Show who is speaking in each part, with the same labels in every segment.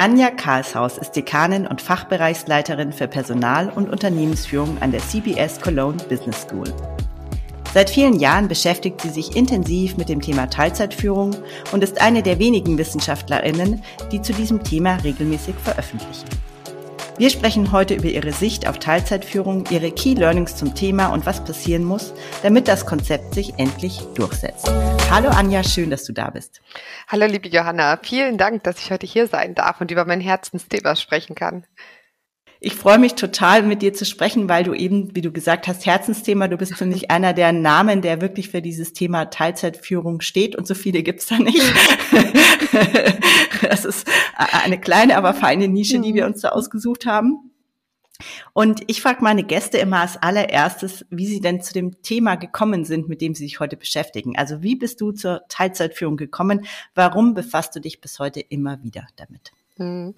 Speaker 1: Anja Karlshaus ist Dekanin und Fachbereichsleiterin für Personal- und Unternehmensführung an der CBS Cologne Business School. Seit vielen Jahren beschäftigt sie sich intensiv mit dem Thema Teilzeitführung und ist eine der wenigen Wissenschaftlerinnen, die zu diesem Thema regelmäßig veröffentlichen. Wir sprechen heute über ihre Sicht auf Teilzeitführung, ihre Key Learnings zum Thema und was passieren muss, damit das Konzept sich endlich durchsetzt. Hallo Anja, schön, dass du da bist.
Speaker 2: Hallo liebe Johanna, vielen Dank, dass ich heute hier sein darf und über mein Herzensthema sprechen kann.
Speaker 1: Ich freue mich total, mit dir zu sprechen, weil du eben, wie du gesagt hast, Herzensthema, du bist für mich einer der Namen, der wirklich für dieses Thema Teilzeitführung steht und so viele gibt's da nicht. das ist eine kleine, aber feine Nische, die wir uns da ausgesucht haben. Und ich frage meine Gäste immer als allererstes, wie sie denn zu dem Thema gekommen sind, mit dem sie sich heute beschäftigen. Also wie bist du zur Teilzeitführung gekommen? Warum befasst du dich bis heute immer wieder damit?
Speaker 2: Hm.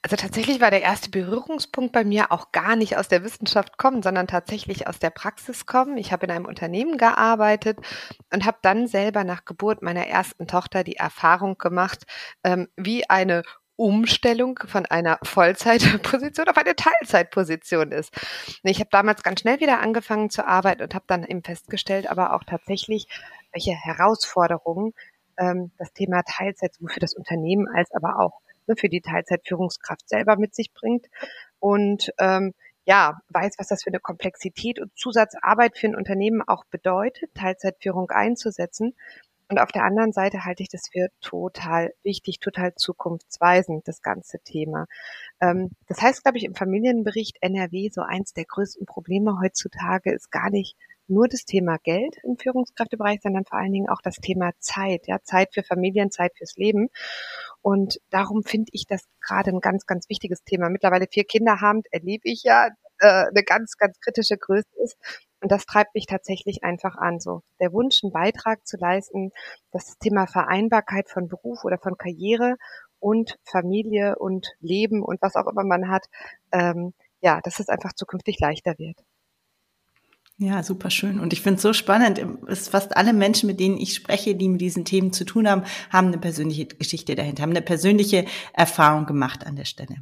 Speaker 2: Also tatsächlich war der erste Berührungspunkt bei mir auch gar nicht aus der Wissenschaft kommen, sondern tatsächlich aus der Praxis kommen. Ich habe in einem Unternehmen gearbeitet und habe dann selber nach Geburt meiner ersten Tochter die Erfahrung gemacht, ähm, wie eine Umstellung von einer Vollzeitposition auf eine Teilzeitposition ist. Ich habe damals ganz schnell wieder angefangen zu arbeiten und habe dann eben festgestellt, aber auch tatsächlich, welche Herausforderungen ähm, das Thema Teilzeit sowohl für das Unternehmen als aber auch für die Teilzeitführungskraft selber mit sich bringt und ähm, ja, weiß, was das für eine Komplexität und Zusatzarbeit für ein Unternehmen auch bedeutet, Teilzeitführung einzusetzen. Und auf der anderen Seite halte ich das für total wichtig, total zukunftsweisend, das ganze Thema. Ähm, das heißt, glaube ich, im Familienbericht NRW so eins der größten Probleme heutzutage ist gar nicht nur das Thema Geld im Führungskräftebereich, sondern vor allen Dingen auch das Thema Zeit, ja, Zeit für Familien, Zeit fürs Leben. Und darum finde ich das gerade ein ganz, ganz wichtiges Thema. Mittlerweile vier Kinder haben, erlebe ich ja, äh, eine ganz, ganz kritische Größe ist. Und das treibt mich tatsächlich einfach an. So der Wunsch, einen Beitrag zu leisten, das Thema Vereinbarkeit von Beruf oder von Karriere und Familie und Leben und was auch immer man hat, ähm, ja, dass es einfach zukünftig leichter wird.
Speaker 1: Ja, super schön. Und ich finde es so spannend. Es fast alle Menschen, mit denen ich spreche, die mit diesen Themen zu tun haben, haben eine persönliche Geschichte dahinter, haben eine persönliche Erfahrung gemacht an der Stelle.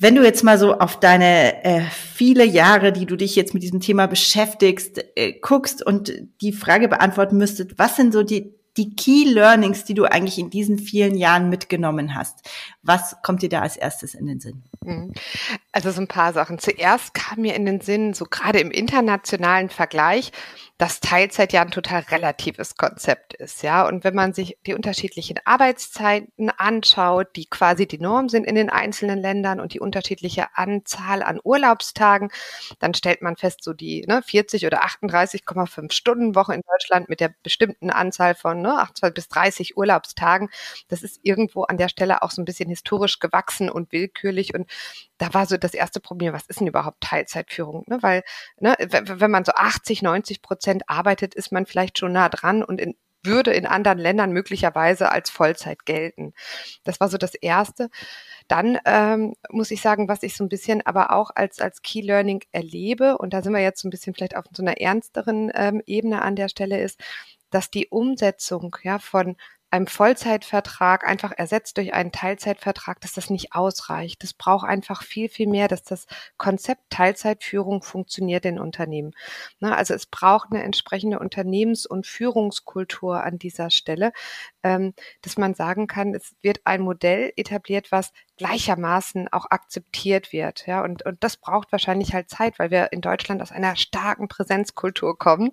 Speaker 1: Wenn du jetzt mal so auf deine äh, viele Jahre, die du dich jetzt mit diesem Thema beschäftigst, äh, guckst und die Frage beantworten müsstest, was sind so die die Key Learnings, die du eigentlich in diesen vielen Jahren mitgenommen hast. Was kommt dir da als erstes in den Sinn?
Speaker 2: Mhm. Also so ein paar Sachen. Zuerst kam mir in den Sinn, so gerade im internationalen Vergleich, dass Teilzeit ja ein total relatives Konzept ist, ja. Und wenn man sich die unterschiedlichen Arbeitszeiten anschaut, die quasi die Norm sind in den einzelnen Ländern und die unterschiedliche Anzahl an Urlaubstagen, dann stellt man fest, so die ne, 40 oder 38,5 Stunden Woche in Deutschland mit der bestimmten Anzahl von ne, 28 bis 30 Urlaubstagen, das ist irgendwo an der Stelle auch so ein bisschen historisch gewachsen und willkürlich und da war so das erste Problem, was ist denn überhaupt Teilzeitführung? Ne? Weil ne, wenn man so 80, 90 Prozent arbeitet, ist man vielleicht schon nah dran und in, würde in anderen Ländern möglicherweise als Vollzeit gelten. Das war so das Erste. Dann ähm, muss ich sagen, was ich so ein bisschen aber auch als, als Key Learning erlebe, und da sind wir jetzt so ein bisschen vielleicht auf so einer ernsteren ähm, Ebene an der Stelle ist, dass die Umsetzung ja, von einem Vollzeitvertrag einfach ersetzt durch einen Teilzeitvertrag, dass das nicht ausreicht. Das braucht einfach viel, viel mehr, dass das Konzept Teilzeitführung funktioniert in Unternehmen. Ne, also es braucht eine entsprechende Unternehmens- und Führungskultur an dieser Stelle, ähm, dass man sagen kann, es wird ein Modell etabliert, was gleichermaßen auch akzeptiert wird. Ja, und, und das braucht wahrscheinlich halt Zeit, weil wir in Deutschland aus einer starken Präsenzkultur kommen.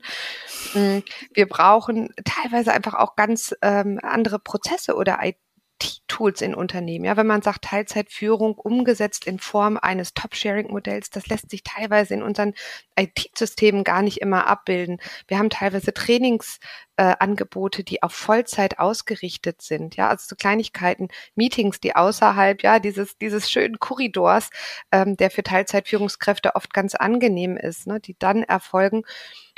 Speaker 2: Mm, wir brauchen teilweise einfach auch ganz ähm, andere Prozesse oder IT-Tools in Unternehmen. Ja, wenn man sagt Teilzeitführung umgesetzt in Form eines Top-Sharing-Modells, das lässt sich teilweise in unseren IT-Systemen gar nicht immer abbilden. Wir haben teilweise Trainingsangebote, äh, die auf Vollzeit ausgerichtet sind. Ja, also so Kleinigkeiten, Meetings, die außerhalb ja dieses dieses schönen Korridors, ähm, der für Teilzeitführungskräfte oft ganz angenehm ist, ne, die dann erfolgen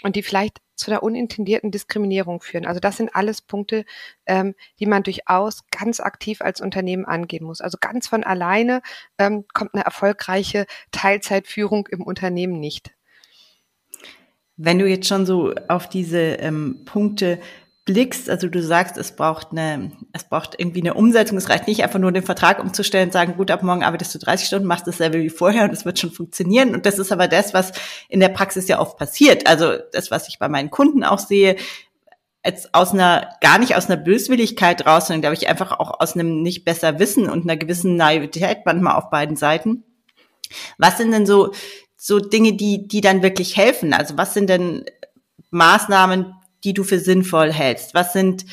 Speaker 2: und die vielleicht zu einer unintendierten Diskriminierung führen. Also das sind alles Punkte, ähm, die man durchaus ganz aktiv als Unternehmen angehen muss. Also ganz von alleine ähm, kommt eine erfolgreiche Teilzeitführung im Unternehmen nicht.
Speaker 1: Wenn du jetzt schon so auf diese ähm, Punkte blickst, also du sagst, es braucht eine, es braucht irgendwie eine Umsetzung. Es reicht nicht einfach nur den Vertrag umzustellen sagen, gut, ab morgen arbeitest du 30 Stunden, machst dasselbe wie vorher und es wird schon funktionieren. Und das ist aber das, was in der Praxis ja oft passiert. Also das, was ich bei meinen Kunden auch sehe, jetzt aus einer, gar nicht aus einer Böswilligkeit raus, sondern glaube ich einfach auch aus einem nicht besser Wissen und einer gewissen Naivität manchmal auf beiden Seiten. Was sind denn so, so Dinge, die, die dann wirklich helfen? Also was sind denn Maßnahmen, die du für sinnvoll hältst? Was sind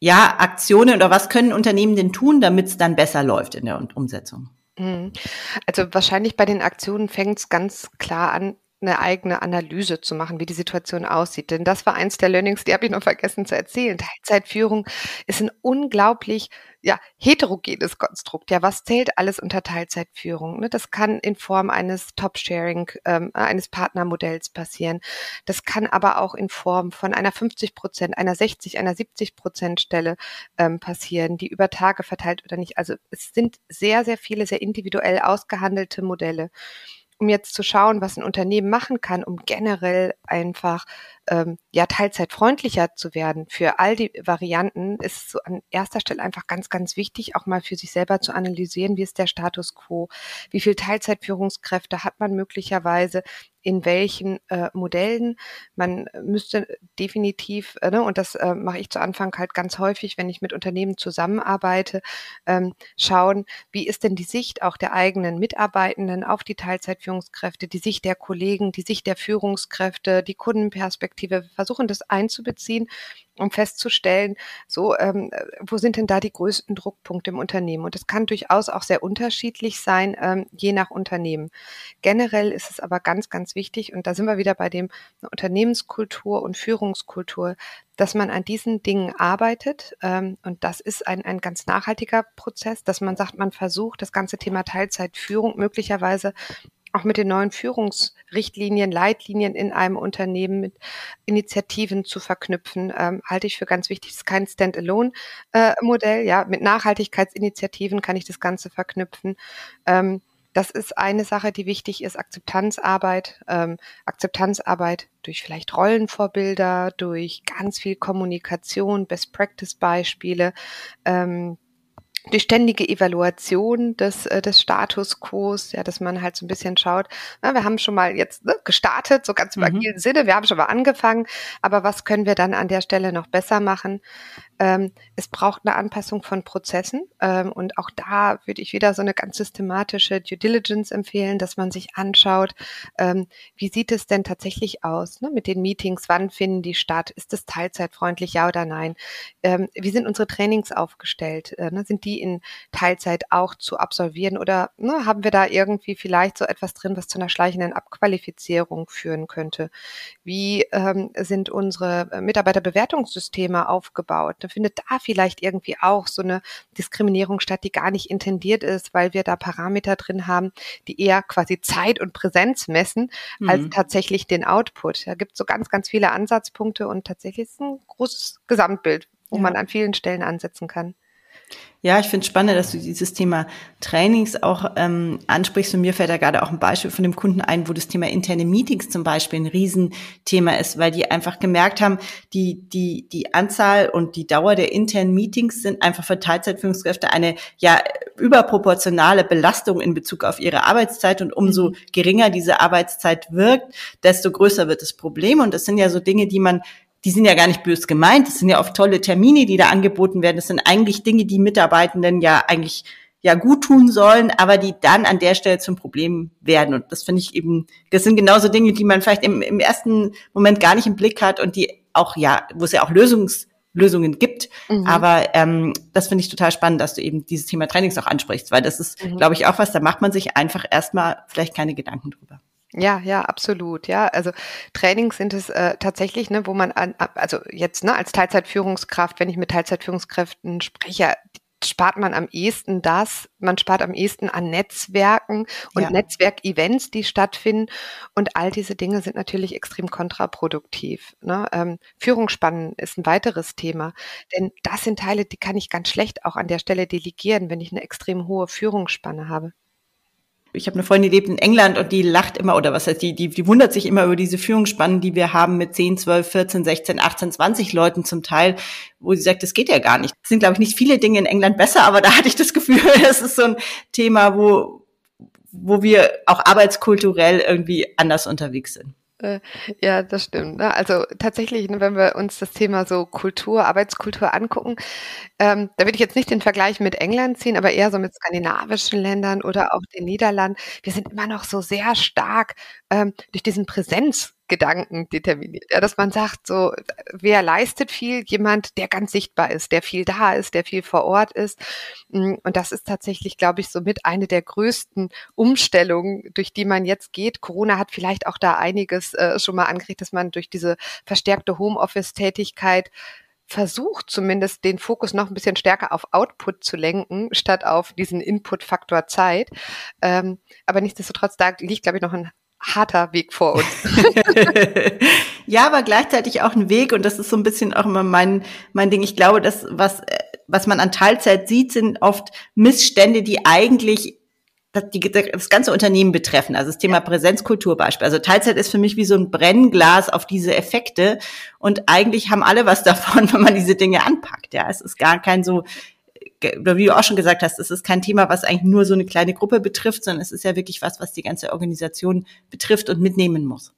Speaker 1: ja Aktionen oder was können Unternehmen denn tun, damit es dann besser läuft in der Umsetzung?
Speaker 2: Mhm. Also wahrscheinlich bei den Aktionen fängt es ganz klar an, eine eigene Analyse zu machen, wie die Situation aussieht. Denn das war eins der Learnings, die habe ich noch vergessen zu erzählen. Teilzeitführung ist ein unglaublich ja, heterogenes Konstrukt. Ja, was zählt alles unter Teilzeitführung? Ne? Das kann in Form eines Top-Sharing, ähm, eines Partnermodells passieren. Das kann aber auch in Form von einer 50 Prozent, einer 60, einer 70 Prozent Stelle ähm, passieren, die über Tage verteilt oder nicht. Also es sind sehr, sehr viele, sehr individuell ausgehandelte Modelle um jetzt zu schauen, was ein Unternehmen machen kann, um generell einfach ähm, ja teilzeitfreundlicher zu werden für all die Varianten, ist so an erster Stelle einfach ganz, ganz wichtig, auch mal für sich selber zu analysieren, wie ist der Status quo, wie viel Teilzeitführungskräfte hat man möglicherweise, in welchen äh, Modellen. Man müsste definitiv, äh, ne, und das äh, mache ich zu Anfang halt ganz häufig, wenn ich mit Unternehmen zusammenarbeite, ähm, schauen, wie ist denn die Sicht auch der eigenen Mitarbeitenden auf die Teilzeitführungskräfte, die Sicht der Kollegen, die Sicht der Führungskräfte, die Kundenperspektive. Wir versuchen das einzubeziehen um festzustellen, so, ähm, wo sind denn da die größten Druckpunkte im Unternehmen? Und das kann durchaus auch sehr unterschiedlich sein, ähm, je nach Unternehmen. Generell ist es aber ganz, ganz wichtig, und da sind wir wieder bei dem Unternehmenskultur und Führungskultur, dass man an diesen Dingen arbeitet. Ähm, und das ist ein, ein ganz nachhaltiger Prozess, dass man sagt, man versucht, das ganze Thema Teilzeitführung möglicherweise auch mit den neuen Führungsrichtlinien, Leitlinien in einem Unternehmen mit Initiativen zu verknüpfen, ähm, halte ich für ganz wichtig. Das ist kein Standalone-Modell. Äh, ja, mit Nachhaltigkeitsinitiativen kann ich das Ganze verknüpfen. Ähm, das ist eine Sache, die wichtig ist, Akzeptanzarbeit. Ähm, Akzeptanzarbeit durch vielleicht Rollenvorbilder, durch ganz viel Kommunikation, Best-Practice-Beispiele. Ähm, die ständige Evaluation des, äh, des Status quo, ja, dass man halt so ein bisschen schaut, na, wir haben schon mal jetzt ne, gestartet, so ganz im mhm. agilen Sinne, wir haben schon mal angefangen, aber was können wir dann an der Stelle noch besser machen? Ähm, es braucht eine Anpassung von Prozessen ähm, und auch da würde ich wieder so eine ganz systematische Due Diligence empfehlen, dass man sich anschaut, ähm, wie sieht es denn tatsächlich aus ne, mit den Meetings, wann finden die statt, ist es teilzeitfreundlich, ja oder nein? Ähm, wie sind unsere Trainings aufgestellt? Äh, ne, sind die in Teilzeit auch zu absolvieren oder ne, haben wir da irgendwie vielleicht so etwas drin, was zu einer schleichenden Abqualifizierung führen könnte? Wie ähm, sind unsere äh, Mitarbeiterbewertungssysteme aufgebaut? Findet da vielleicht irgendwie auch so eine Diskriminierung statt, die gar nicht intendiert ist, weil wir da Parameter drin haben, die eher quasi Zeit und Präsenz messen, mhm. als tatsächlich den Output. Da gibt es so ganz, ganz viele Ansatzpunkte und tatsächlich ist es ein großes Gesamtbild, wo ja. man an vielen Stellen ansetzen kann.
Speaker 1: Ja, ich finde es spannend, dass du dieses Thema Trainings auch ähm, ansprichst. Und mir fällt da gerade auch ein Beispiel von dem Kunden ein, wo das Thema interne Meetings zum Beispiel ein Riesenthema ist, weil die einfach gemerkt haben, die, die, die Anzahl und die Dauer der internen Meetings sind einfach für Teilzeitführungskräfte eine ja überproportionale Belastung in Bezug auf ihre Arbeitszeit. Und umso mhm. geringer diese Arbeitszeit wirkt, desto größer wird das Problem. Und das sind ja so Dinge, die man die sind ja gar nicht bös gemeint. Das sind ja oft tolle Termine, die da angeboten werden. Das sind eigentlich Dinge, die Mitarbeitenden ja eigentlich ja gut tun sollen, aber die dann an der Stelle zum Problem werden. Und das finde ich eben, das sind genauso Dinge, die man vielleicht im, im ersten Moment gar nicht im Blick hat und die auch, ja, wo es ja auch Lösungs, Lösungen gibt. Mhm. Aber ähm, das finde ich total spannend, dass du eben dieses Thema Trainings auch ansprichst, weil das ist, mhm. glaube ich, auch was, da macht man sich einfach erstmal vielleicht keine Gedanken drüber.
Speaker 2: Ja, ja, absolut. Ja, also Trainings sind es äh, tatsächlich, ne, wo man an, also jetzt ne, als Teilzeitführungskraft, wenn ich mit Teilzeitführungskräften spreche, spart man am ehesten das, man spart am ehesten an Netzwerken und ja. Netzwerkevents, die stattfinden. Und all diese Dinge sind natürlich extrem kontraproduktiv. Ne? Ähm, Führungsspannen ist ein weiteres Thema, denn das sind Teile, die kann ich ganz schlecht auch an der Stelle delegieren, wenn ich eine extrem hohe Führungsspanne habe.
Speaker 1: Ich habe eine Freundin, die lebt in England und die lacht immer, oder was heißt, die, die, die wundert sich immer über diese Führungsspannen, die wir haben mit 10, 12, 14, 16, 18, 20 Leuten zum Teil, wo sie sagt, das geht ja gar nicht. Es sind, glaube ich, nicht viele Dinge in England besser, aber da hatte ich das Gefühl, das ist so ein Thema, wo, wo wir auch arbeitskulturell irgendwie anders unterwegs sind.
Speaker 2: Äh, ja, das stimmt. Ne? Also tatsächlich, ne, wenn wir uns das Thema so Kultur, Arbeitskultur angucken, ähm, da würde ich jetzt nicht den Vergleich mit England ziehen, aber eher so mit skandinavischen Ländern oder auch den Niederlanden. Wir sind immer noch so sehr stark ähm, durch diesen Präsenz Gedanken determiniert. Ja, dass man sagt, so, wer leistet viel? Jemand, der ganz sichtbar ist, der viel da ist, der viel vor Ort ist. Mm, und das ist tatsächlich, glaube ich, somit eine der größten Umstellungen, durch die man jetzt geht. Corona hat vielleicht auch da einiges äh, schon mal angeregt, dass man durch diese verstärkte Homeoffice-Tätigkeit versucht zumindest den Fokus noch ein bisschen stärker auf Output zu lenken, statt auf diesen Input-Faktor Zeit. Ähm, aber nichtsdestotrotz, da liegt, glaube ich, noch ein harter Weg vor uns.
Speaker 1: ja, aber gleichzeitig auch ein Weg und das ist so ein bisschen auch immer mein, mein Ding. Ich glaube, dass was, was man an Teilzeit sieht, sind oft Missstände, die eigentlich das, die, das ganze Unternehmen betreffen. Also das Thema Präsenzkultur Beispiel. Also Teilzeit ist für mich wie so ein Brennglas auf diese Effekte und eigentlich haben alle was davon, wenn man diese Dinge anpackt. Ja, es ist gar kein so wie du auch schon gesagt hast, es ist kein Thema, was eigentlich nur so eine kleine Gruppe betrifft, sondern es ist ja wirklich was, was die ganze Organisation betrifft und mitnehmen muss.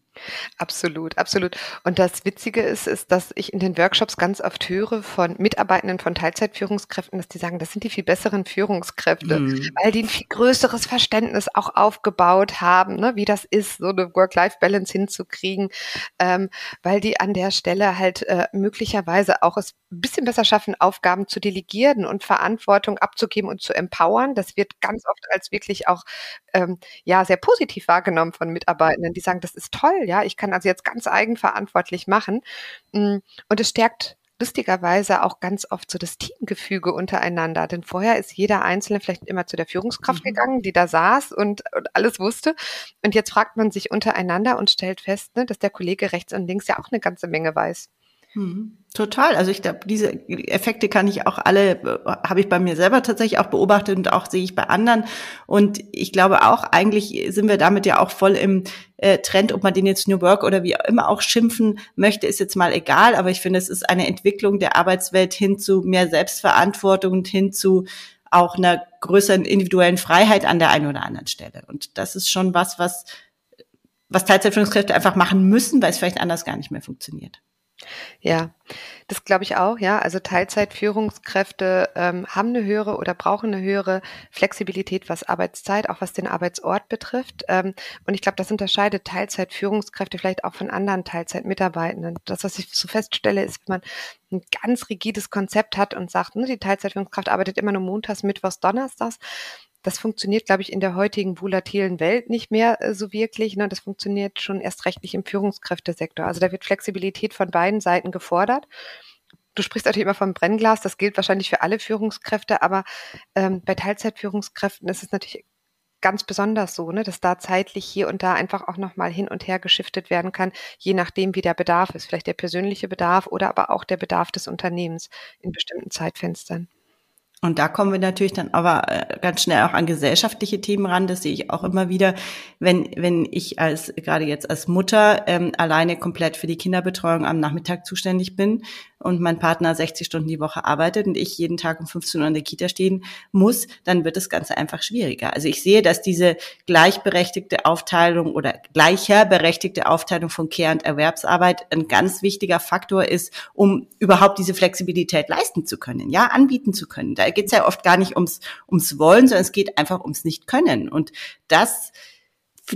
Speaker 2: Absolut, absolut. Und das Witzige ist, ist, dass ich in den Workshops ganz oft höre von Mitarbeitenden von Teilzeitführungskräften, dass die sagen, das sind die viel besseren Führungskräfte, mhm. weil die ein viel größeres Verständnis auch aufgebaut haben, ne, wie das ist, so eine Work-Life-Balance hinzukriegen, ähm, weil die an der Stelle halt äh, möglicherweise auch es ein bisschen besser schaffen, Aufgaben zu delegieren und Verantwortung abzugeben und zu empowern. Das wird ganz oft als wirklich auch ähm, ja sehr positiv wahrgenommen von Mitarbeitenden, die sagen, das ist toll, ja, ich kann also jetzt ganz eigenverantwortlich machen. Mm, und es stärkt lustigerweise auch ganz oft so das Teamgefüge untereinander. Denn vorher ist jeder Einzelne vielleicht immer zu der Führungskraft mhm. gegangen, die da saß und, und, alles wusste. Und jetzt fragt man sich untereinander und stellt fest, ne, dass der Kollege rechts und links ja auch eine ganze Menge weiß.
Speaker 1: Mhm. Total. Also ich glaube, diese Effekte kann ich auch alle, habe ich bei mir selber tatsächlich auch beobachtet und auch sehe ich bei anderen. Und ich glaube auch, eigentlich sind wir damit ja auch voll im äh, Trend, ob man den jetzt New Work oder wie immer auch schimpfen möchte, ist jetzt mal egal. Aber ich finde, es ist eine Entwicklung der Arbeitswelt hin zu mehr Selbstverantwortung und hin zu auch einer größeren individuellen Freiheit an der einen oder anderen Stelle. Und das ist schon was, was, was Teilzeitführungskräfte einfach machen müssen, weil es vielleicht anders gar nicht mehr funktioniert.
Speaker 2: Ja, das glaube ich auch, ja. Also Teilzeitführungskräfte ähm, haben eine höhere oder brauchen eine höhere Flexibilität, was Arbeitszeit, auch was den Arbeitsort betrifft. Ähm, und ich glaube, das unterscheidet Teilzeitführungskräfte vielleicht auch von anderen Teilzeitmitarbeitenden. Das, was ich so feststelle, ist, wenn man ein ganz rigides Konzept hat und sagt, ne, die Teilzeitführungskraft arbeitet immer nur montags, mittwochs, donnerstags, das funktioniert, glaube ich, in der heutigen volatilen Welt nicht mehr äh, so wirklich. Ne? Das funktioniert schon erst recht nicht im Führungskräftesektor. Also da wird Flexibilität von beiden Seiten gefordert. Du sprichst natürlich immer vom Brennglas, das gilt wahrscheinlich für alle Führungskräfte, aber ähm, bei Teilzeitführungskräften ist es natürlich ganz besonders so, ne, dass da zeitlich hier und da einfach auch nochmal hin und her geschiftet werden kann, je nachdem, wie der Bedarf ist. Vielleicht der persönliche Bedarf oder aber auch der Bedarf des Unternehmens in bestimmten Zeitfenstern.
Speaker 1: Und da kommen wir natürlich dann aber äh, ganz schnell auch an gesellschaftliche Themen ran. Das sehe ich auch immer wieder, wenn, wenn ich als, gerade jetzt als Mutter, ähm, alleine komplett für die Kinderbetreuung am Nachmittag zuständig bin und mein Partner 60 Stunden die Woche arbeitet und ich jeden Tag um 15 Uhr in der Kita stehen muss, dann wird das Ganze einfach schwieriger. Also ich sehe, dass diese gleichberechtigte Aufteilung oder gleicher berechtigte Aufteilung von Care- und Erwerbsarbeit ein ganz wichtiger Faktor ist, um überhaupt diese Flexibilität leisten zu können, ja, anbieten zu können. Da geht es ja oft gar nicht ums, ums Wollen, sondern es geht einfach ums Nicht-Können. Und das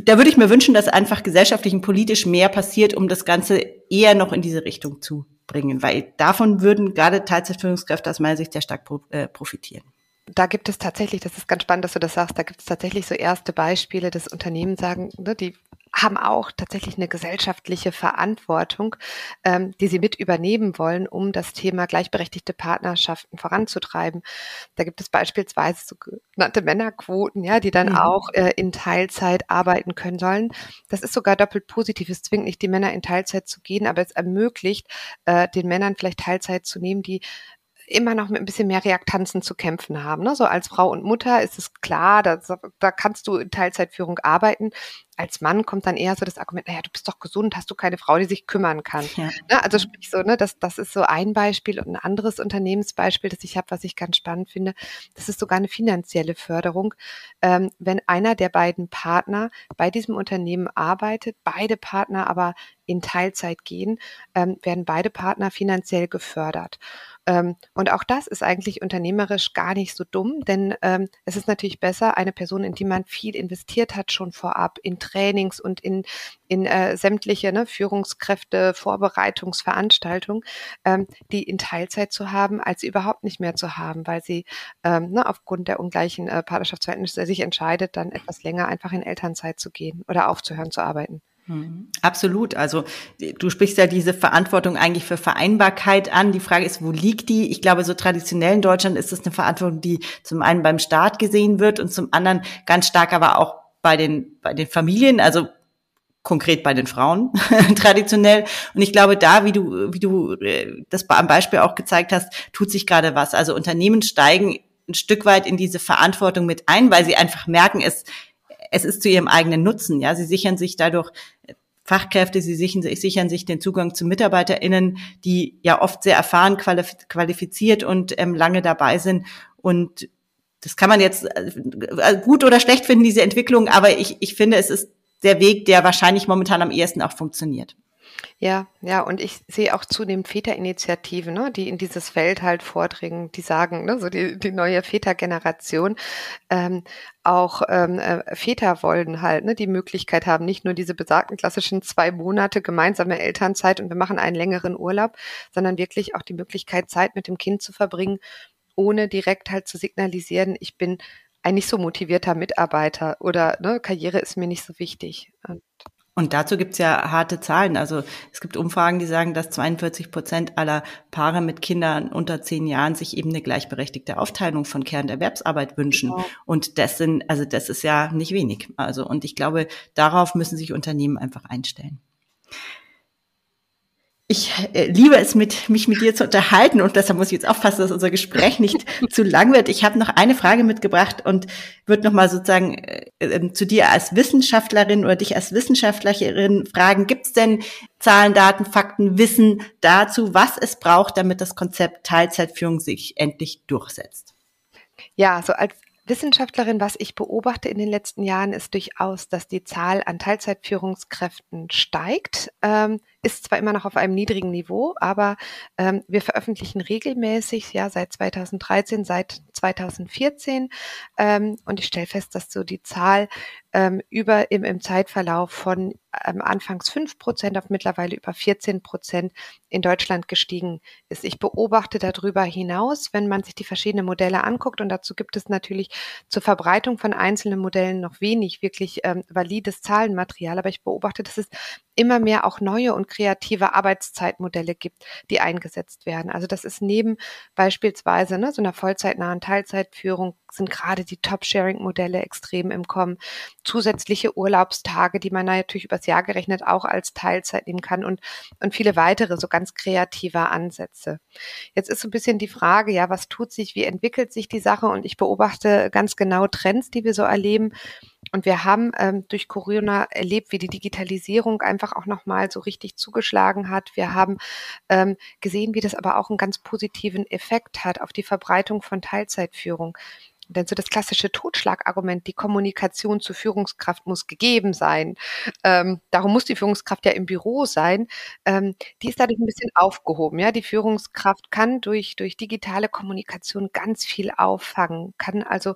Speaker 1: da würde ich mir wünschen, dass einfach gesellschaftlich und politisch mehr passiert, um das Ganze eher noch in diese Richtung zu bringen, weil davon würden gerade Teilzeitführungskräfte aus meiner Sicht sehr stark äh, profitieren.
Speaker 2: Da gibt es tatsächlich, das ist ganz spannend, dass du das sagst, da gibt es tatsächlich so erste Beispiele, dass Unternehmen sagen, ne, die haben auch tatsächlich eine gesellschaftliche Verantwortung, ähm, die sie mit übernehmen wollen, um das Thema gleichberechtigte Partnerschaften voranzutreiben. Da gibt es beispielsweise sogenannte Männerquoten, ja, die dann mhm. auch äh, in Teilzeit arbeiten können sollen. Das ist sogar doppelt positiv. Es zwingt nicht die Männer in Teilzeit zu gehen, aber es ermöglicht äh, den Männern vielleicht Teilzeit zu nehmen, die immer noch mit ein bisschen mehr Reaktanzen zu kämpfen haben. Ne? So als Frau und Mutter ist es klar, da, da kannst du in Teilzeitführung arbeiten als Mann kommt dann eher so das Argument, naja, du bist doch gesund, hast du keine Frau, die sich kümmern kann. Ja. Ne? Also sprich so, ne, das, das ist so ein Beispiel und ein anderes Unternehmensbeispiel, das ich habe, was ich ganz spannend finde, das ist sogar eine finanzielle Förderung. Ähm, wenn einer der beiden Partner bei diesem Unternehmen arbeitet, beide Partner aber in Teilzeit gehen, ähm, werden beide Partner finanziell gefördert. Ähm, und auch das ist eigentlich unternehmerisch gar nicht so dumm, denn ähm, es ist natürlich besser, eine Person, in die man viel investiert hat, schon vorab in Trainings und in, in äh, sämtliche ne, Führungskräfte, Vorbereitungsveranstaltungen, ähm, die in Teilzeit zu haben, als sie überhaupt nicht mehr zu haben, weil sie ähm, ne, aufgrund der ungleichen äh, Partnerschaftsverhältnisse sich entscheidet, dann etwas länger einfach in Elternzeit zu gehen oder aufzuhören zu arbeiten.
Speaker 1: Mhm. Absolut. Also du sprichst ja diese Verantwortung eigentlich für Vereinbarkeit an. Die Frage ist, wo liegt die? Ich glaube, so traditionell in Deutschland ist es eine Verantwortung, die zum einen beim Staat gesehen wird und zum anderen ganz stark aber auch bei den, bei den Familien, also konkret bei den Frauen traditionell. Und ich glaube, da, wie du, wie du äh, das am Beispiel auch gezeigt hast, tut sich gerade was. Also Unternehmen steigen ein Stück weit in diese Verantwortung mit ein, weil sie einfach merken, es es ist zu ihrem eigenen Nutzen. Ja, sie sichern sich dadurch Fachkräfte, sie sichern, sichern sich den Zugang zu MitarbeiterInnen, die ja oft sehr erfahren, qualifiziert und ähm, lange dabei sind. Und das kann man jetzt äh, gut oder schlecht finden, diese Entwicklung, aber ich, ich finde, es ist der Weg, der wahrscheinlich momentan am ehesten auch funktioniert.
Speaker 2: Ja, ja, und ich sehe auch zunehmend Väterinitiativen, ne, die in dieses Feld halt vordringen, die sagen, ne, so die, die neue Vätergeneration, ähm, auch ähm, äh, Väter wollen halt ne, die Möglichkeit haben, nicht nur diese besagten klassischen zwei Monate gemeinsame Elternzeit und wir machen einen längeren Urlaub, sondern wirklich auch die Möglichkeit, Zeit mit dem Kind zu verbringen, ohne direkt halt zu signalisieren, ich bin ein nicht so motivierter Mitarbeiter oder ne, Karriere ist mir nicht so wichtig. Und
Speaker 1: und dazu gibt's ja harte Zahlen. Also es gibt Umfragen, die sagen, dass 42 Prozent aller Paare mit Kindern unter zehn Jahren sich eben eine gleichberechtigte Aufteilung von Kernerwerbsarbeit wünschen. Genau. Und das sind, also das ist ja nicht wenig. Also und ich glaube, darauf müssen sich Unternehmen einfach einstellen ich äh, liebe es, mit, mich mit dir zu unterhalten und deshalb muss ich jetzt aufpassen, dass unser Gespräch nicht zu lang wird. Ich habe noch eine Frage mitgebracht und würde noch mal sozusagen äh, äh, zu dir als Wissenschaftlerin oder dich als Wissenschaftlerin fragen, gibt es denn Zahlen, Daten, Fakten, Wissen dazu, was es braucht, damit das Konzept Teilzeitführung sich endlich durchsetzt?
Speaker 2: Ja, so als Wissenschaftlerin, was ich beobachte in den letzten Jahren, ist durchaus, dass die Zahl an Teilzeitführungskräften steigt. Ähm, ist zwar immer noch auf einem niedrigen Niveau, aber ähm, wir veröffentlichen regelmäßig, ja, seit 2013, seit 2014. Ähm, und ich stelle fest, dass so die Zahl ähm, über im, im Zeitverlauf von ähm, anfangs fünf Prozent auf mittlerweile über 14 Prozent in Deutschland gestiegen ist. Ich beobachte darüber hinaus, wenn man sich die verschiedenen Modelle anguckt, und dazu gibt es natürlich zur Verbreitung von einzelnen Modellen noch wenig wirklich ähm, valides Zahlenmaterial, aber ich beobachte, dass es immer mehr auch neue und kreative Arbeitszeitmodelle gibt, die eingesetzt werden. Also das ist neben beispielsweise ne, so einer vollzeitnahen Teilzeitführung sind gerade die Top-Sharing-Modelle extrem im Kommen. Zusätzliche Urlaubstage, die man natürlich übers Jahr gerechnet auch als Teilzeit nehmen kann und, und viele weitere so ganz kreative Ansätze. Jetzt ist so ein bisschen die Frage, ja, was tut sich, wie entwickelt sich die Sache? Und ich beobachte ganz genau Trends, die wir so erleben. Und wir haben ähm, durch Corona erlebt, wie die Digitalisierung einfach auch nochmal so richtig zugeschlagen hat. Wir haben ähm, gesehen, wie das aber auch einen ganz positiven Effekt hat auf die Verbreitung von Teilzeitführung. Denn so das klassische Totschlagargument, die Kommunikation zur Führungskraft muss gegeben sein, ähm, darum muss die Führungskraft ja im Büro sein, ähm, die ist dadurch ein bisschen aufgehoben. Ja, die Führungskraft kann durch, durch digitale Kommunikation ganz viel auffangen, kann also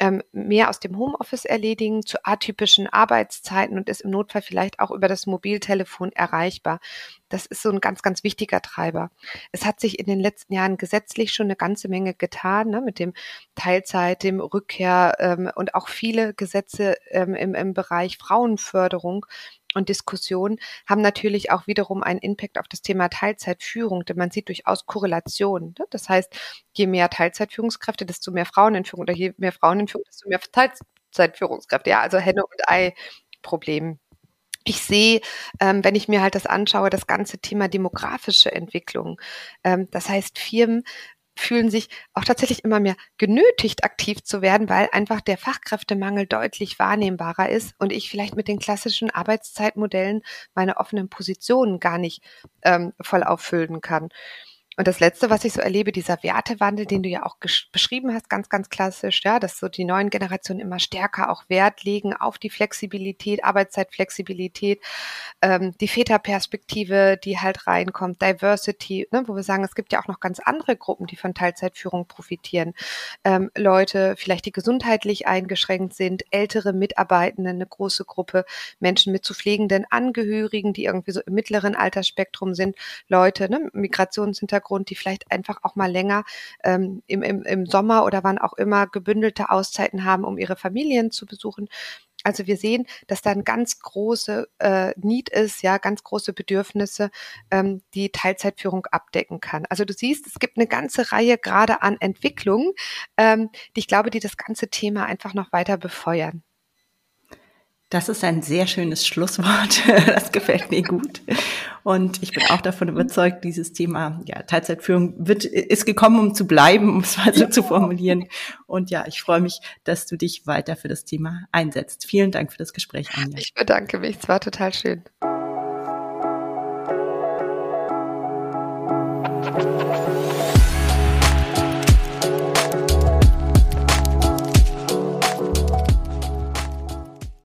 Speaker 2: ähm, mehr aus dem Homeoffice erledigen zu atypischen Arbeitszeiten und ist im Notfall vielleicht auch über das Mobiltelefon erreichbar. Das ist so ein ganz, ganz wichtiger Treiber. Es hat sich in den letzten Jahren gesetzlich schon eine ganze Menge getan ne, mit dem Teilzeit, dem Rückkehr ähm, und auch viele Gesetze ähm, im, im Bereich Frauenförderung und Diskussion haben natürlich auch wiederum einen Impact auf das Thema Teilzeitführung, denn man sieht durchaus Korrelationen. Ne? Das heißt, je mehr Teilzeitführungskräfte, desto mehr Frauen in Führung oder je mehr Frauen in Führung, desto mehr Teilzeitführungskräfte. Ja, also Henne und Ei Problem. Ich sehe, ähm, wenn ich mir halt das anschaue, das ganze Thema demografische Entwicklung. Ähm, das heißt, Firmen fühlen sich auch tatsächlich immer mehr genötigt, aktiv zu werden, weil einfach der Fachkräftemangel deutlich wahrnehmbarer ist und ich vielleicht mit den klassischen Arbeitszeitmodellen meine offenen Positionen gar nicht ähm, voll auffüllen kann. Und das Letzte, was ich so erlebe, dieser Wertewandel, den du ja auch beschrieben hast, ganz, ganz klassisch, ja, dass so die neuen Generationen immer stärker auch Wert legen auf die Flexibilität, Arbeitszeitflexibilität, ähm, die Väterperspektive, die halt reinkommt, Diversity, ne, wo wir sagen, es gibt ja auch noch ganz andere Gruppen, die von Teilzeitführung profitieren. Ähm, Leute, vielleicht die gesundheitlich eingeschränkt sind, ältere Mitarbeitende, eine große Gruppe, Menschen mit zu pflegenden Angehörigen, die irgendwie so im mittleren Altersspektrum sind, Leute, ne, Migrationshintergrund, Hintergrund, die vielleicht einfach auch mal länger ähm, im, im, im Sommer oder wann auch immer gebündelte Auszeiten haben, um ihre Familien zu besuchen. Also wir sehen, dass da ein ganz große äh, Need ist, ja, ganz große Bedürfnisse, ähm, die Teilzeitführung abdecken kann. Also du siehst, es gibt eine ganze Reihe gerade an Entwicklungen, ähm, die ich glaube, die das ganze Thema einfach noch weiter befeuern.
Speaker 1: Das ist ein sehr schönes Schlusswort. Das gefällt mir gut. Und ich bin auch davon überzeugt, dieses Thema ja, Teilzeitführung wird, ist gekommen, um zu bleiben, um es mal so zu formulieren. Und ja, ich freue mich, dass du dich weiter für das Thema einsetzt. Vielen Dank für das Gespräch,
Speaker 2: Anja. Ich bedanke mich. Es war total schön.